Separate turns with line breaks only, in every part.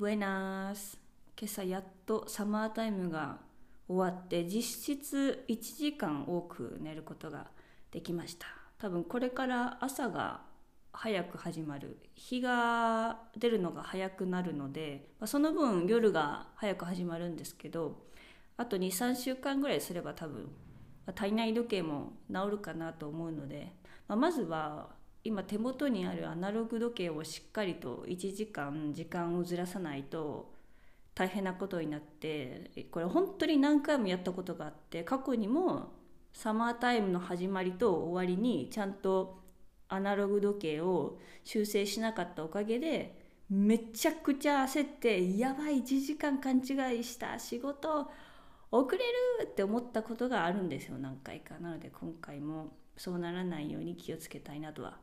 ブエナス今朝やっとサマータイムが終わって実質1時間多く寝ることができました。多分これから朝が早く始まる。日が出るのが早くなるので、ま、その分夜が早く始まるんですけどあと23週間ぐらいすれば多分、体内時計も治るかなと思うので、まあ、まずは今手元にあるアナログ時計をしっかりと1時間時間をずらさないと大変なことになってこれ本当に何回もやったことがあって過去にもサマータイムの始まりと終わりにちゃんとアナログ時計を修正しなかったおかげでめちゃくちゃ焦ってやばい1時間勘違いした仕事遅れるって思ったことがあるんですよ何回か。なので今回もそうならないように気をつけたいなとは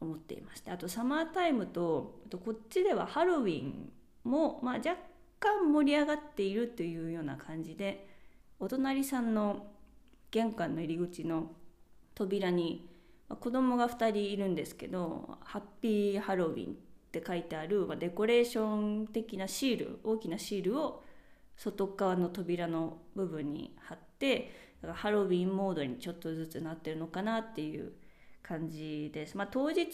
思っていましてあとサマータイムととこっちではハロウィンも、まあ、若干盛り上がっているというような感じでお隣さんの玄関の入り口の扉に子供が2人いるんですけど「ハッピーハロウィン」って書いてあるまデコレーション的なシール大きなシールを外側の扉の部分に貼ってだからハロウィンモードにちょっとずつなってるのかなっていう感じです。まあ、当日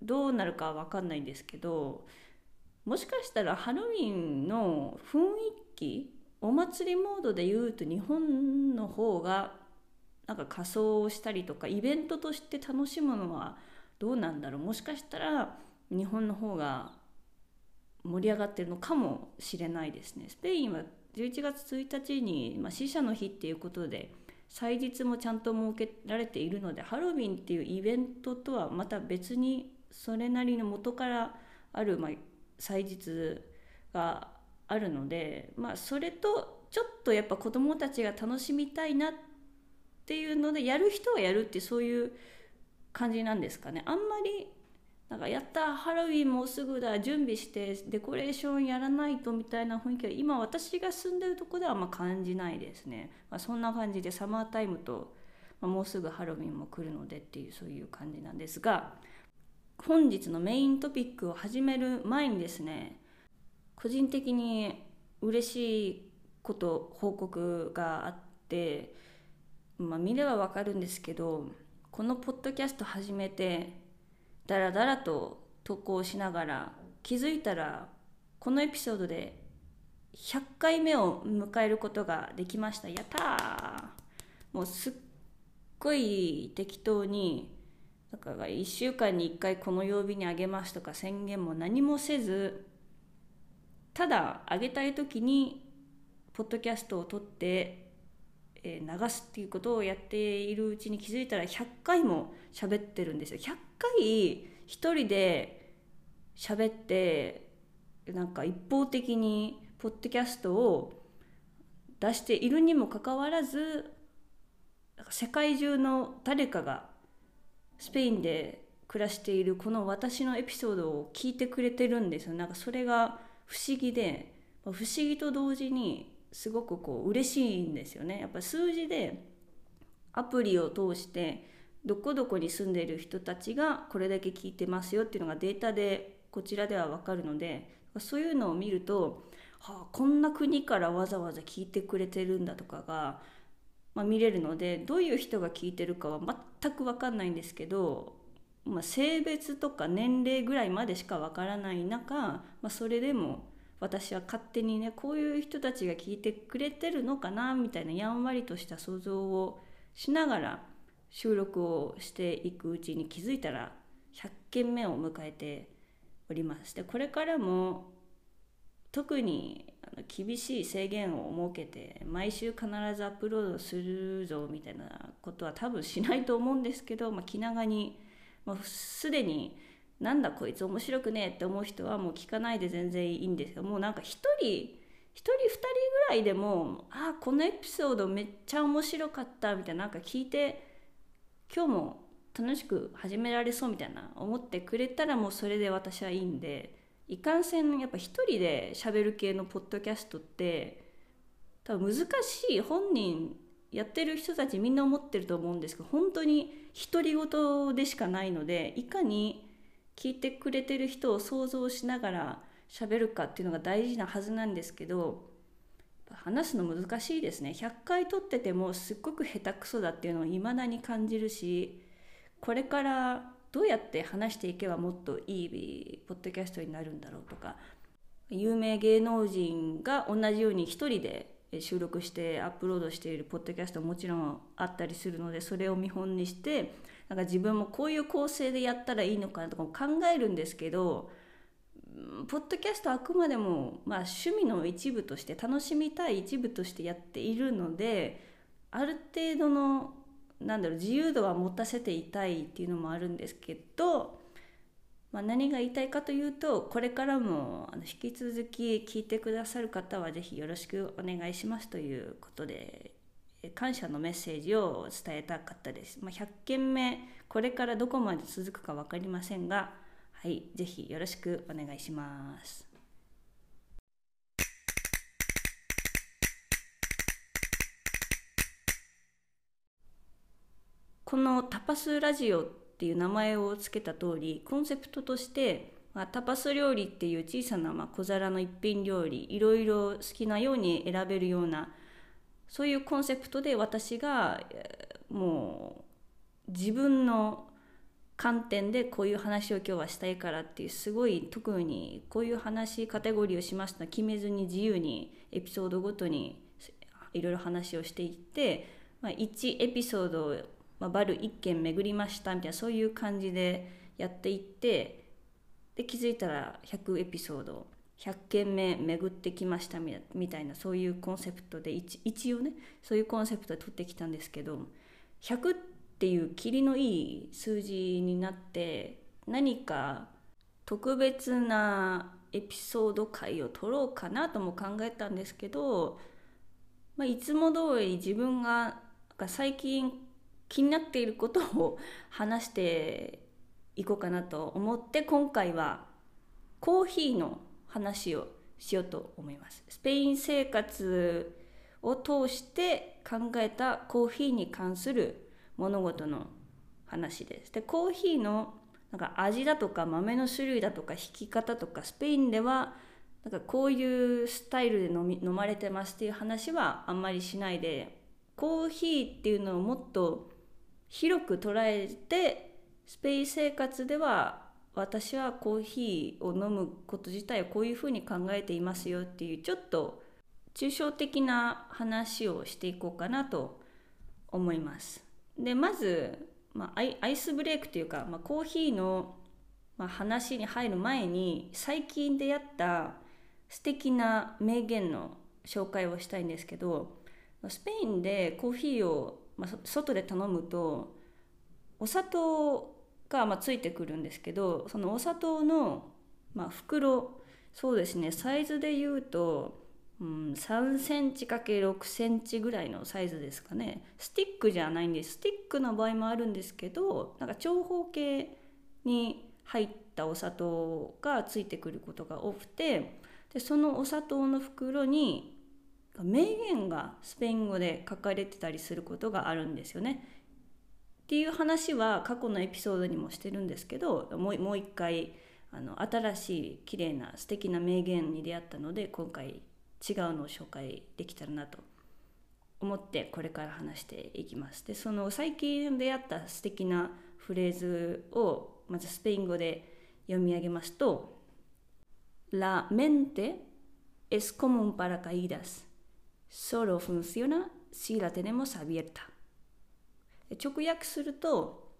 どうなるかは分かんないんですけどもしかしたらハロウィンの雰囲気お祭りモードで言うと日本の方がなんか仮装をしたりとかイベントとして楽しむのはどうなんだろうもしかしたら日本の方が盛り上がってるのかもしれないですね。スペインは11月1日に、まあ、死者の日っていうことで祭日もちゃんと設けられているのでハロウィンっていうイベントとはまた別にそれなりの元からある、まあ、祭日があるので、まあ、それとちょっとやっぱ子どもたちが楽しみたいなっていうのでやる人はやるってそういう感じなんですかね。あんまりなんかやったハロウィンもうすぐだ準備してデコレーションやらないとみたいな雰囲気は今私が住んでるとこではあんま感じないですね、まあ、そんな感じでサマータイムと、まあ、もうすぐハロウィンも来るのでっていうそういう感じなんですが本日のメイントピックを始める前にですね個人的に嬉しいこと報告があってまあ見ればわかるんですけどこのポッドキャスト始めてだらだらと投稿しながら気づいたらこのエピソードで100回目を迎えることができましたやったーもうすっごい適当にだから1週間に1回この曜日にあげますとか宣言も何もせずただあげたい時にポッドキャストを撮って流すっていうことをやっているうちに気づいたら100回も喋ってるんですよ。回一人で喋ってなんか一方的にポッドキャストを出しているにもかかわらず世界中の誰かがスペインで暮らしているこの私のエピソードを聞いてくれてるんですよ。なんかそれが不思議で不思議と同時にすごくこう嬉しいんですよね。やっぱ数字でアプリを通してどこどこに住んでいる人たちがこれだけ聞いてますよっていうのがデータでこちらでは分かるのでそういうのを見ると、はあ、こんな国からわざわざ聞いてくれてるんだとかが、まあ、見れるのでどういう人が聞いてるかは全く分かんないんですけど、まあ、性別とか年齢ぐらいまでしか分からない中、まあ、それでも私は勝手にねこういう人たちが聞いてくれてるのかなみたいなやんわりとした想像をしながら収録をしていくうちに気づいたら100件目を迎えておりましてこれからも特に厳しい制限を設けて毎週必ずアップロードするぞみたいなことは多分しないと思うんですけど、まあ、気長に、まあ、すでになんだこいつ面白くねえって思う人はもう聞かないで全然いいんですよ。もうなんか1人1人2人ぐらいでもあこのエピソードめっちゃ面白かったみたいななんか聞いて今日も楽しく始められそうみたいな思ってくれたらもうそれで私はいいんでいかんせんやっぱ一人で喋る系のポッドキャストって多分難しい本人やってる人たちみんな思ってると思うんですけど本当に独り言でしかないのでいかに聞いてくれてる人を想像しながら喋るかっていうのが大事なはずなんですけど話すの難しいですね。100回撮っててもすっごく下手くそだっていうのを未だに感じるしこれからどうやって話していけばもっといいポッドキャストになるんだろうとか有名芸能人が同じように一人で収録してアップロードしているポッドキャストももちろんあったりするのでそれを見本にしてなんか自分もこういう構成でやったらいいのかなとかも考えるんですけどポッドキャストあくまでも、まあ、趣味の一部として楽しみたい一部としてやっているのである程度のなんだろう自由度は持たせていたいっていうのもあるんですけど、まあ、何が言いたいかというとこれからも引き続き聞いてくださる方は是非よろしくお願いしますということで感謝のメッセージを伝えたかったです。まあ、100件目これからどこまで続くか分かりませんがはい、ぜひよろしくお願いします。このタパスラジオっていう名前を付けた通りコンセプトとしてまあ、タパス料理っていう小さなまあ小皿の一品料理いろいろ好きなように選べるようなそういうコンセプトで私がもう自分の観点でこういう話を今日はしたいからっていうすごい特にこういう話カテゴリーをしました決めずに自由にエピソードごとにいろいろ話をしていって、まあ、1エピソードを、まあ、バル1件巡りましたみたいなそういう感じでやっていってで気づいたら100エピソード100件目巡ってきましたみたいなそういうコンセプトで一応ねそういうコンセプトで取ってきたんですけど100ってっていう霧のいい数字になって何か特別なエピソード回を取ろうかなとも考えたんですけど、まあ、いつも通り自分が最近気になっていることを話していこうかなと思って今回はコーヒーの話をしようと思います。スペイン生活を通して考えたコーヒーに関する物事の話です。でコーヒーのなんか味だとか豆の種類だとか引き方とかスペインではなんかこういうスタイルで飲み飲まれてますっていう話はあんまりしないでコーヒーっていうのをもっと広く捉えてスペイン生活では私はコーヒーを飲むこと自体をこういうふうに考えていますよっていうちょっと抽象的な話をしていこうかなと思います。でまず、まあ、アイスブレイクというか、まあ、コーヒーの、まあ、話に入る前に最近出会った素敵な名言の紹介をしたいんですけどスペインでコーヒーを、まあ、外で頼むとお砂糖がまあついてくるんですけどそのお砂糖の、まあ、袋そうですねサイズで言うとうん、3センチ ×6 センチぐらいのサイズですかねスティックじゃないんですスティックの場合もあるんですけどなんか長方形に入ったお砂糖がついてくることが多くてでそのお砂糖の袋に名言がスペイン語で書かれてたりすることがあるんですよね。っていう話は過去のエピソードにもしてるんですけどもうもう一回あの新しい綺麗な素敵な名言に出会ったので今回違うのを紹介できたらなと思ってこれから話していきます。でその最近出会った素敵なフレーズをまずスペイン語で読み上げますと「La mente es como un paracaídas. Solo funciona si la tenemos abierta」直訳すると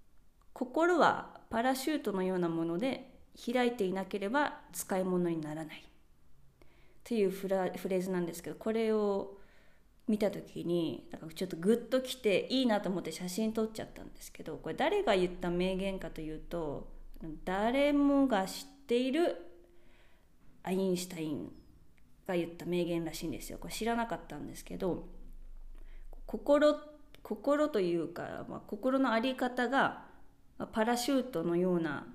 「心はパラシュートのようなもので開いていなければ使い物にならない」っていうフラフレーズなんですけどこれを見た時になんかちょっとグッときていいなと思って写真撮っちゃったんですけどこれ誰が言った名言かというと誰もが知っているアインシュタインが言った名言らしいんですよ。これ知らなかったんですけど心心というか、まあ、心の在り方がパラシュートのような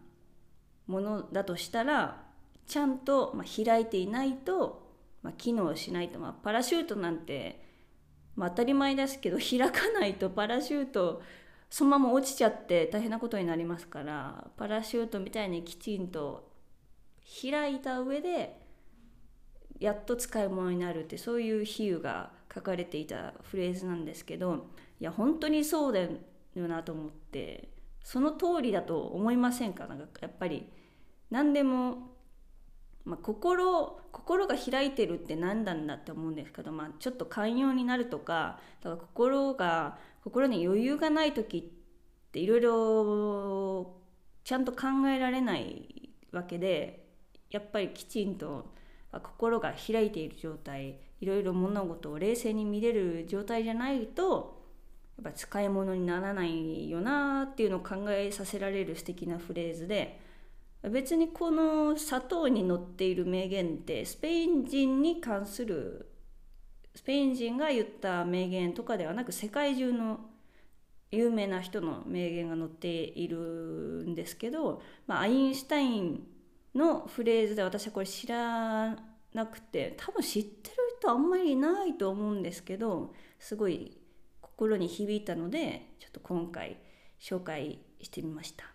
ものだとしたらちゃんと、ま開いていないとまあ、機能しないと、まあ、パラシュートなんて、まあ、当たり前ですけど開かないとパラシュートそのまま落ちちゃって大変なことになりますからパラシュートみたいにきちんと開いた上でやっと使い物になるってそういう比喩が書かれていたフレーズなんですけどいや本当にそうだよなと思ってその通りだと思いませんか？なんかやっぱり何でも、まあ、心心が開いてるって何なんだって思うんですけど、まあ、ちょっと寛容になるとかだから心が心に余裕がない時っていろいろちゃんと考えられないわけでやっぱりきちんと心が開いている状態いろいろ物事を冷静に見れる状態じゃないとやっぱ使い物にならないよなっていうのを考えさせられる素敵なフレーズで別にこの砂糖に載っている名言ってスペイン人に関するスペイン人が言った名言とかではなく世界中の有名な人の名言が載っているんですけど、まあ、アインシュタインのフレーズで私はこれ知らなくて多分知ってる人あんまりいないと思うんですけどすごい心に響いたのでちょっと今回紹介してみました。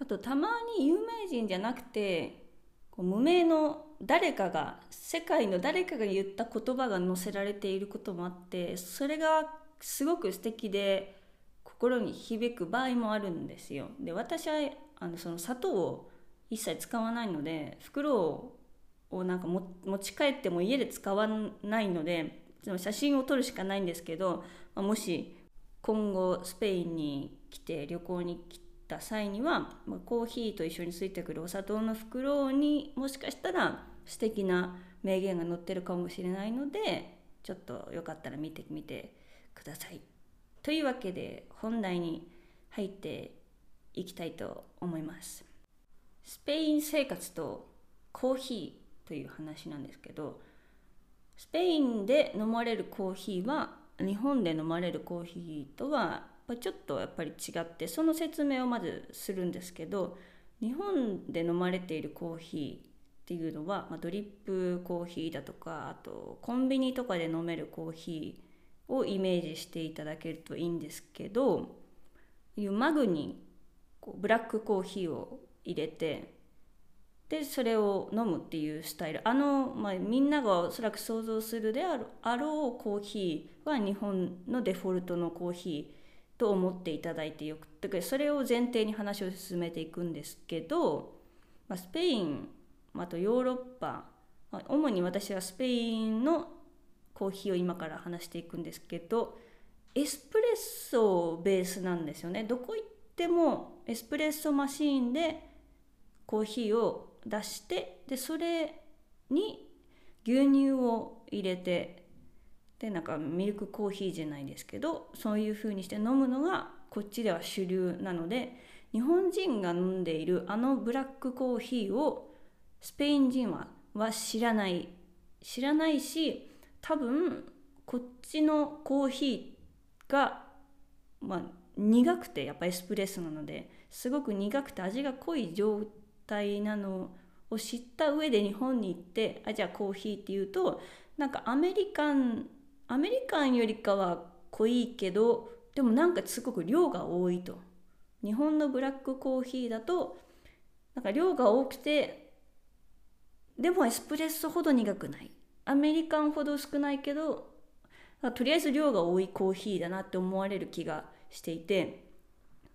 あとたまに有名人じゃなくてこう無名の誰かが世界の誰かが言った言葉が載せられていることもあってそれがすごく素敵で心に響く場合もあるんですよ。で私はあのその砂糖を一切使わないので袋をなんか持ち帰っても家で使わないので写真を撮るしかないんですけど、まあ、もし今後スペインに来て旅行に来てた際には、まあ、コーヒーと一緒についてくるお砂糖の袋にもしかしたら素敵な名言が載ってるかもしれないのでちょっとよかったら見てみてください。というわけで本題に入っていきたいと思います。スペイン生活とコーヒーという話なんですけどスペインで飲まれるコーヒーは日本で飲まれるコーヒーとはちょっとやっぱり違ってその説明をまずするんですけど日本で飲まれているコーヒーっていうのは、まあ、ドリップコーヒーだとかあとコンビニとかで飲めるコーヒーをイメージしていただけるといいんですけどいうマグにこうブラックコーヒーを入れてでそれを飲むっていうスタイル。あの、まあ、みんながおそらく想像するであろあろうコーヒーは日本のデフォルトのコーヒーと思っていただいてよくてそれを前提に話を進めていくんですけど、まあ、スペインあとヨーロッパ、まあ、主に私はスペインのコーヒーを今から話していくんですけどエスプレッソベースなんですよね。どこ行ってもエスプレッソマシーンでコーヒーを出してでそれに牛乳を入れてでなんかミルクコーヒーじゃないですけどそういう風にして飲むのがこっちでは主流なので日本人が飲んでいるあのブラックコーヒーをスペイン人はは知らない知らないし多分こっちのコーヒーが、まあ、苦くてやっぱエスプレッソなのですごく苦くて味が濃い状態なのを知った上で日本に行ってあじゃあコーヒーっていうとなんかアメリカンアメリカンよりかは濃いけどでもなんかすごく量が多いと。日本のブラックコーヒーだとなんか量が多くてでもエスプレッソほど苦くない。アメリカンほど少ないけどとりあえず量が多いコーヒーだなって思われる気がしていて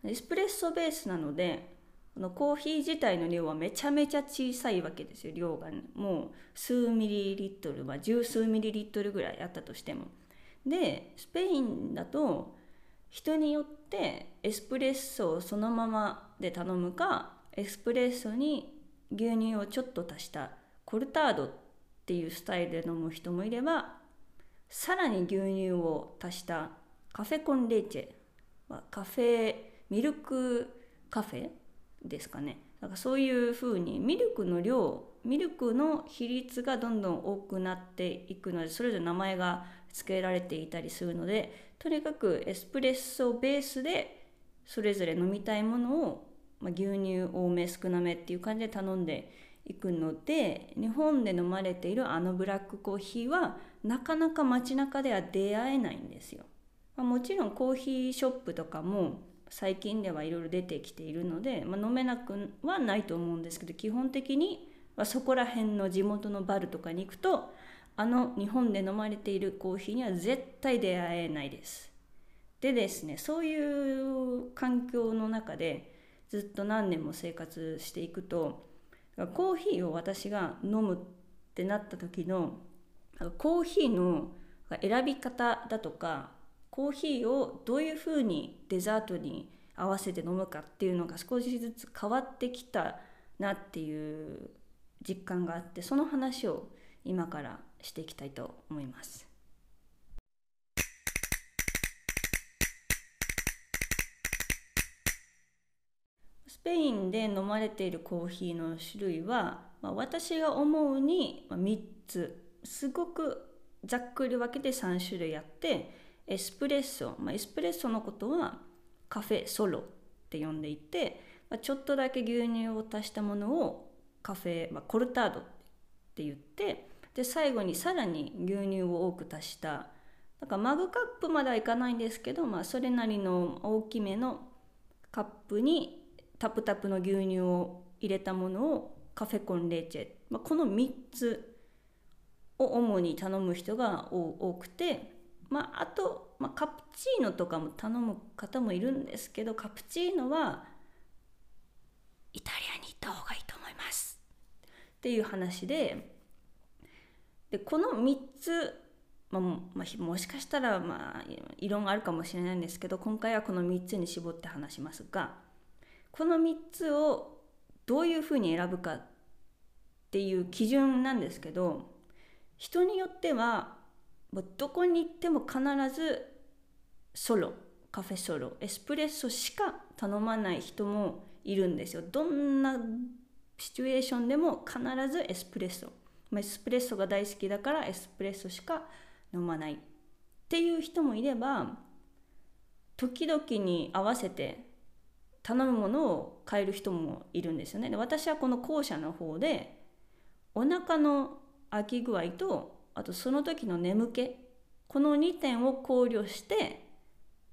エスプレッソベースなのでこのコーヒー自体の量はめちゃめちゃ小さいわけですよ。量が、ね、もう数ミリリットル、まあ、十数ミリリットルぐらいあったとしても。でスペインだと人によってエスプレッソをそのままで頼むかエスプレッソに牛乳をちょっと足したコルタードっていうスタイルで飲む人もいればさらに牛乳を足したカフェコンレーチェ、カフェミルクカフェですかねだからそういうふうにミルクの量ミルクの比率がどんどん多くなっていくのでそれぞれ名前が付けられていたりするのでとにかくエスプレッソベースでそれぞれ飲みたいものを、まあ、牛乳多め少なめっていう感じで頼んでいくので日本で飲まれているあのブラックコーヒーはなかなか街中では出会えないんですよ。まあ、もちろんコーヒーショップとかも最近ではいろいろ出てきているので、まあ、飲めなくはないと思うんですけど基本的にまあ、そこら辺の地元のバルとかに行くとあの日本で飲まれているコーヒーには絶対出会えないです。でですねそういう環境の中でずっと何年も生活していくとコーヒーを私が飲むってなった時のコーヒーの選び方だとかコーヒーをどういうふうにデザートに合わせて飲むかっていうのが少しずつ変わってきたなっていう実感があってその話を今からしていきたいと思います。スペインで飲まれているコーヒーの種類は、まあ、私が思うに3つすごくざっくり分けて3種類あってエスプレッソ、まあ、エスプレッソのことはカフェソロって呼んでいて、まあ、ちょっとだけ牛乳を足したものをカフェ、まあ、コルタードって言ってで最後にさらに牛乳を多く足した。だからマグカップまではいかないんですけど、まあ、それなりの大きめのカップにタプタプの牛乳を入れたものをカフェコンレーチェ、まあ、この3つを主に頼む人が多くて、まあ、あと、まあ、カプチーノとかも頼む方もいるんですけどカプチーノはイタリアに行った方がいいと思います。っていう話ででこの3つ、まあまあ、もしかしたらまあ異論があるかもしれないんですけど今回はこの3つに絞って話しますがこの3つをどういうふうに選ぶかっていう基準なんですけど人によってはどこに行っても必ずソロカフェソロエスプレッソしか頼まない人もいるんですよ。どんなシチュエーションでも必ずエスプレッソ。エスプレッソが大好きだからエスプレッソしか飲まないっていう人もいれば時々に合わせて頼むものを変える人もいるんですよね。で私はこの後者の方でお腹の空き具合とあとその時の眠気この2点を考慮して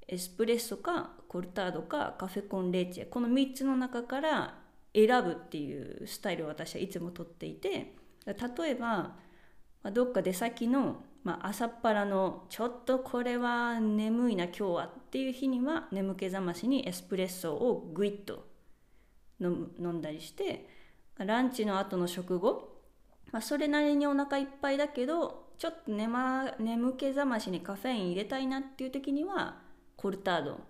エスプレッソかコルタードかカフェコンレーチェこの3つの中から選ぶっていうスタイルを私はいつもとっていて例えば、どっか出先の、まあ、朝っぱらのちょっとこれは眠いな今日はっていう日には眠気覚ましにエスプレッソをグイッと飲む飲んだりしてランチの後の食後、まあ、それなりにお腹いっぱいだけどちょっと眠眠気覚ましにカフェイン入れたいなっていう時にはコルタード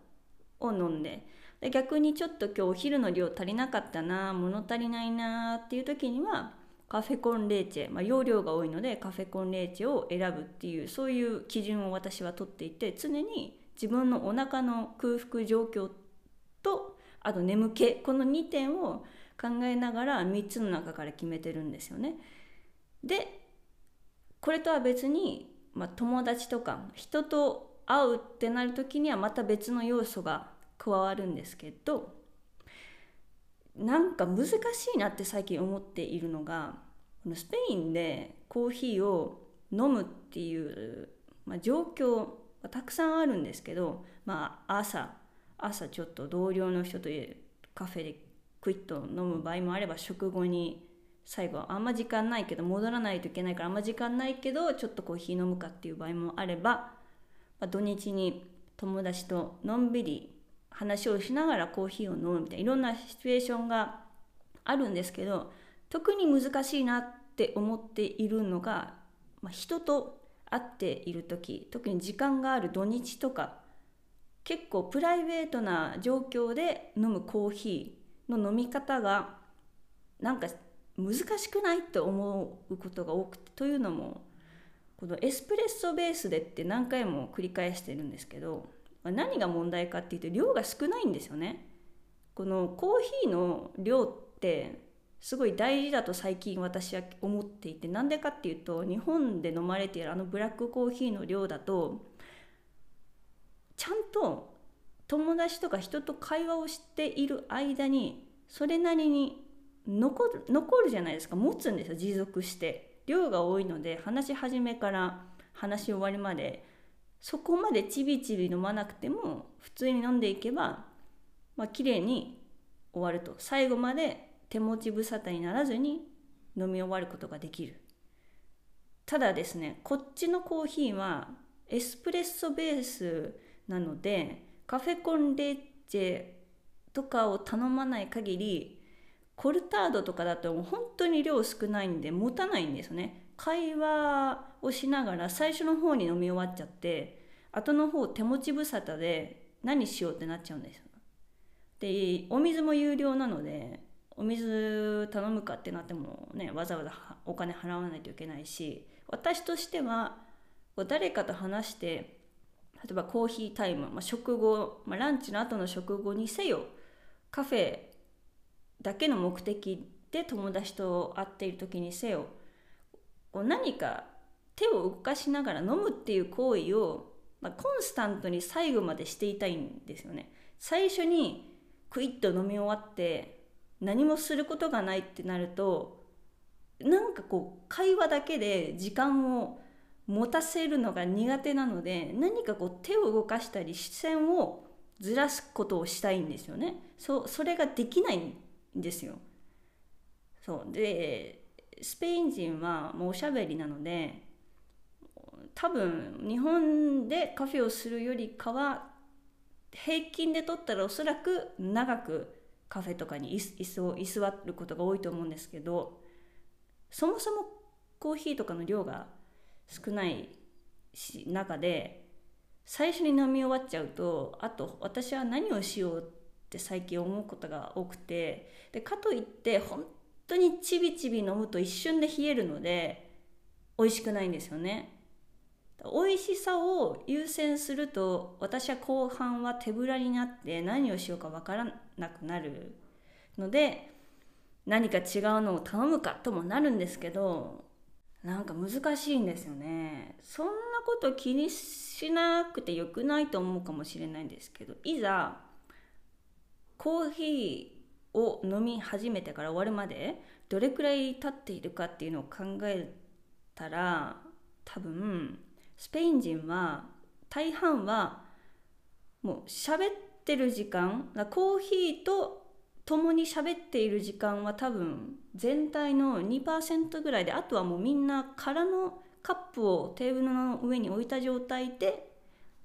を飲んでで逆にちょっと今日お昼の量足りなかったな物足りないなっていう時にはカフェコンレーチェ、まあ、容量が多いのでカフェコンレーチェを選ぶっていうそういう基準を私はとっていて常に自分のお腹の空腹状況とあと眠気この2点を考えながら3つの中から決めてるんですよね。でこれとは別に、まあ、友達とか人と会うってなる時にはまた別の要素が加わるんですけどなんか難しいなって最近思っているのがこのスペインでコーヒーを飲むっていう、まあ、状況はたくさんあるんですけど、まあ、朝朝ちょっと同僚の人とカフェでクイッと飲む場合もあれば食後に最後あんま時間ないけど戻らないといけないからあんま時間ないけどちょっとコーヒー飲むかっていう場合もあれば、まあ、土日に友達とのんびり話をしながらコーヒーを飲むみたいないろんなシチュエーションがあるんですけど特に難しいなって思っているのが、まあ、人と会っている時特に時間がある土日とか結構プライベートな状況で飲むコーヒーの飲み方がなんか難しくないって思うことが多くてというのもこのエスプレッソベースでって何回も繰り返してるんですけど何が問題かっていうと量が少ないんですよね。このコーヒーの量ってすごい大事だと最近私は思っていてなんでかっていうと日本で飲まれているあのブラックコーヒーの量だとちゃんと友達とか人と会話をしている間にそれなりに残る残るじゃないですか。持つんですよ。持続して。量が多いので話し始めから話し終わりまでそこまでちびちび飲まなくても普通に飲んでいけばまあ綺麗に終わると。最後まで手持ち無沙汰にならずに飲み終わることができる。ただですねこっちのコーヒーはエスプレッソベースなのでカフェコンレッジェとかを頼まない限りコルタードとかだと本当に量少ないんで持たないんですよね。会話をしながら最初の方に飲み終わっちゃって後の方手持ち無沙汰で何しようってなっちゃうんですよ。でお水も有料なのでお水頼むかってなってもねわざわざお金払わないといけないし私としては誰かと話して例えばコーヒータイム、まあ、食後、まあ、ランチの後の食後にせよカフェだけの目的で友達と会っている時にせよこう何か手を動かしながら飲むっていう行為を、まあ、コンスタントに最後までしていたいんですよね。最初にクイッと飲み終わって何もすることがないってなるとなんかこう会話だけで時間を持たせるのが苦手なので何かこう手を動かしたり視線をずらすことをしたいんですよね。そそれができないですよ。そうでスペイン人はもうおしゃべりなので多分日本でカフェをするよりかは平均で取ったらおそらく長くカフェとかに椅子を居座ることが多いと思うんですけどそもそもコーヒーとかの量が少ない中で最初に飲み終わっちゃうとあと私は何をしようって最近思うことが多くてでかといって本当にちびちび飲むと一瞬で冷えるので美味しくないんですよね。美味しさを優先すると私は後半は手ぶらになって何をしようか分からなくなるので何か違うのを頼むかともなるんですけどなんか難しいんですよねそんなこと気にしなくてよくないと思うかもしれないんですけどいざコーヒーを飲み始めてから終わるまでどれくらい経っているかっていうのを考えたら多分スペイン人は大半はもう喋ってる時間コーヒーと共に喋っている時間は多分全体の2%ぐらいであとはもうみんな空のカップをテーブルの上に置いた状態で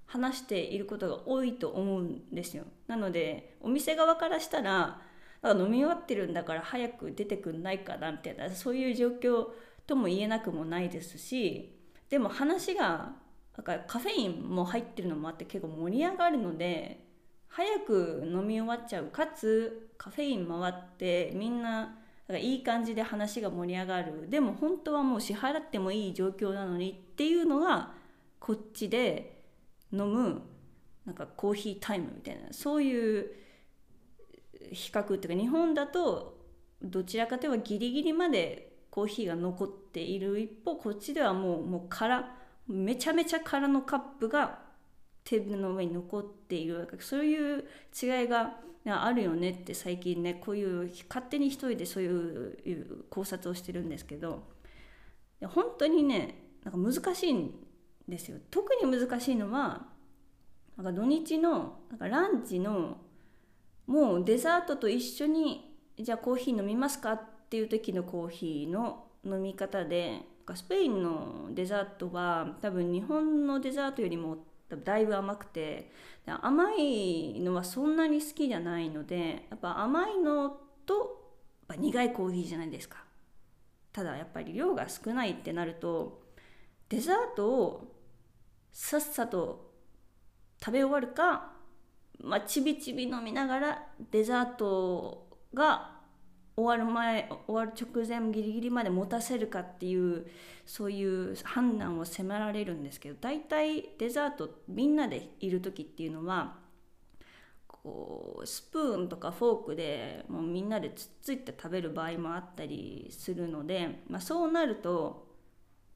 話していることが多いと思うんですよ。なのでお店側からしたら飲み終わってるんだから早く出てくんないかなみたいなそういう状況とも言えなくもないですしでも話がだからカフェインも入ってるのもあって結構盛り上がるので早く飲み終わっちゃうかつカフェイン回ってみんなだいい感じで話が盛り上がる。でも本当はもう支払ってもいい状況なのにっていうのがこっちで飲むなんかコーヒータイムみたいなそういう比較っていうか日本だとどちらかというとギリギリまでコーヒーが残っている一方こっちではもうもう空めちゃめちゃ空のカップがテーブルの上に残っているそういう違いがあるよねって最近ねこういう勝手に一人でそういう考察をしてるんですけど本当にねなんか難しいんですよ。特に難しいのはなんか土日のなんかランチのもうデザートと一緒にじゃあコーヒー飲みますかっていう時のコーヒーの飲み方でスペインのデザートは多分日本のデザートよりもだいぶ甘くて甘いのはそんなに好きじゃないのでやっぱ甘いのとやっぱ苦いコーヒーじゃないですか。ただやっぱり量が少ないってなるとデザートをさっさと食べ終わるかまあ、ちびちび飲みながらデザートが終わる前終わる直前ギリギリまで持たせるかっていうそういう判断を迫られるんですけど大体デザートみんなでいる時っていうのはこうスプーンとかフォークでもうみんなでつっついて食べる場合もあったりするので、まあ、そうなると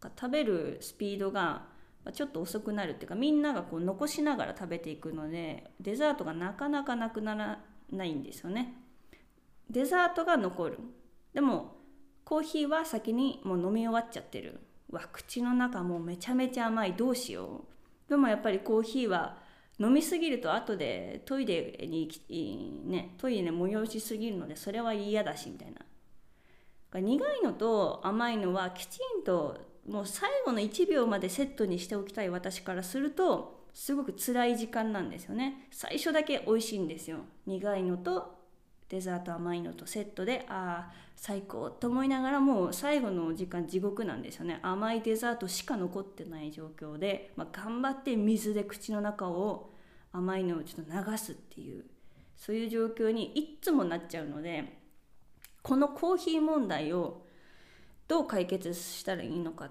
食べるスピードがちょっと遅くなるっていうかみんながこう残しながら食べていくのでデザートがなかなかなくならないんですよね。デザートが残る。でもコーヒーは先にもう飲み終わっちゃってる。わ口の中もうめちゃめちゃ甘いどうしよう。でもやっぱりコーヒーは飲みすぎると後でトイレにねトイレで催しすぎるのでそれは嫌だしみたいな苦いのと甘いのはきちんともう最後の1秒までセットにしておきたい私からするとすごく辛い時間なんですよね。最初だけ美味しいんですよ。苦いのとデザート甘いのとセットでああ最高と思いながらもう最後の時間地獄なんですよね。甘いデザートしか残ってない状況で、まあ、頑張って水で口の中を甘いのをちょっと流すっていうそういう状況にいっつもなっちゃうのでこのコーヒー問題をどう解決したらいいのか。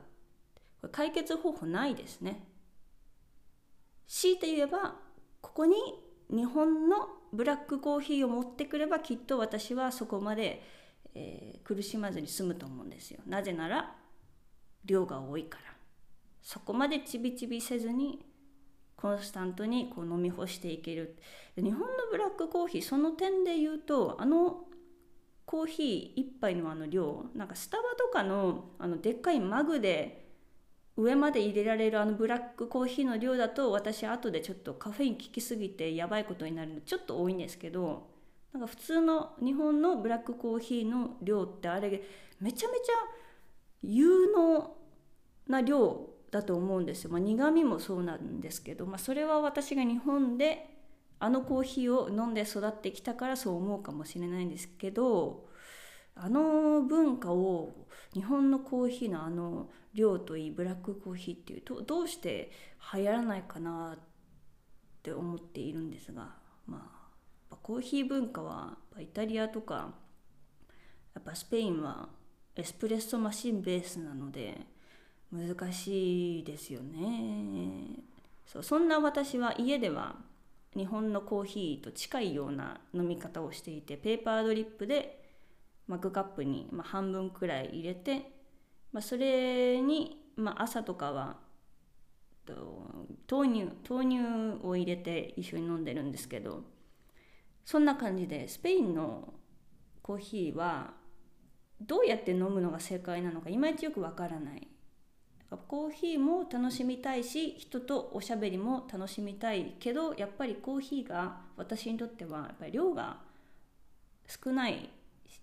これ解決方法ないですね。強いて言えばここに日本のブラックコーヒーを持ってくればきっと私はそこまで、えー、苦しまずに済むと思うんですよ。なぜなら量が多いから。そこまでちびちびせずにコンスタントにこう飲み干していける。日本のブラックコーヒーその点で言うとあのコーヒー1杯のあの量なんかスタバとかのあのでっかいマグで上まで入れられるあのブラックコーヒーの量だと私後でちょっとカフェイン効きすぎてやばいことになるのちょっと多いんですけどなんか普通の日本のブラックコーヒーの量ってあれめちゃめちゃ有能な量だと思うんですよ、まあ、苦味もそうなんですけど、まあ、それは私が日本であのコーヒーを飲んで育ってきたからそう思うかもしれないんですけどあの文化を日本のコーヒーのあの量といいブラックコーヒーっていうとどうして流行らないかなって思っているんですがまあコーヒー文化はイタリアとかやっぱスペインはエスプレッソマシンベースなので難しいですよね。そうそんな私は家では日本のコーヒーと近いような飲み方をしていてペーパードリップでマグカップに、半分くらい入れて、まあ、それに、まあ、朝とかは豆乳豆乳を入れて一緒に飲んでるんですけどそんな感じでスペインのコーヒーはどうやって飲むのが正解なのかいまいちよくわからない。コーヒーも楽しみたいし人とおしゃべりも楽しみたいけどやっぱりコーヒーが私にとってはやっぱり量が少ない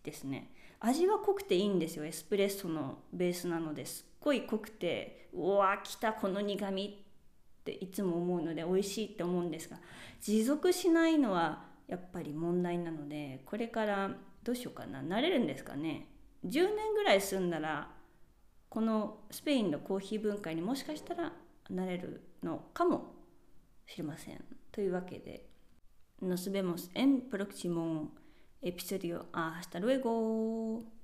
ですね。味は濃くていいんですよエスプレッソのベースなので。すっごい濃くてうわ来たこの苦みっていつも思うので美味しいって思うんですが持続しないのはやっぱり問題なのでこれからどうしようかな。慣れるんですかね。10年ぐらい住んだらこのスペインのコーヒー文化にもしかしたらなれるのかもしれません。というわけで、Nos vemos en próximo episodio. Hasta luego.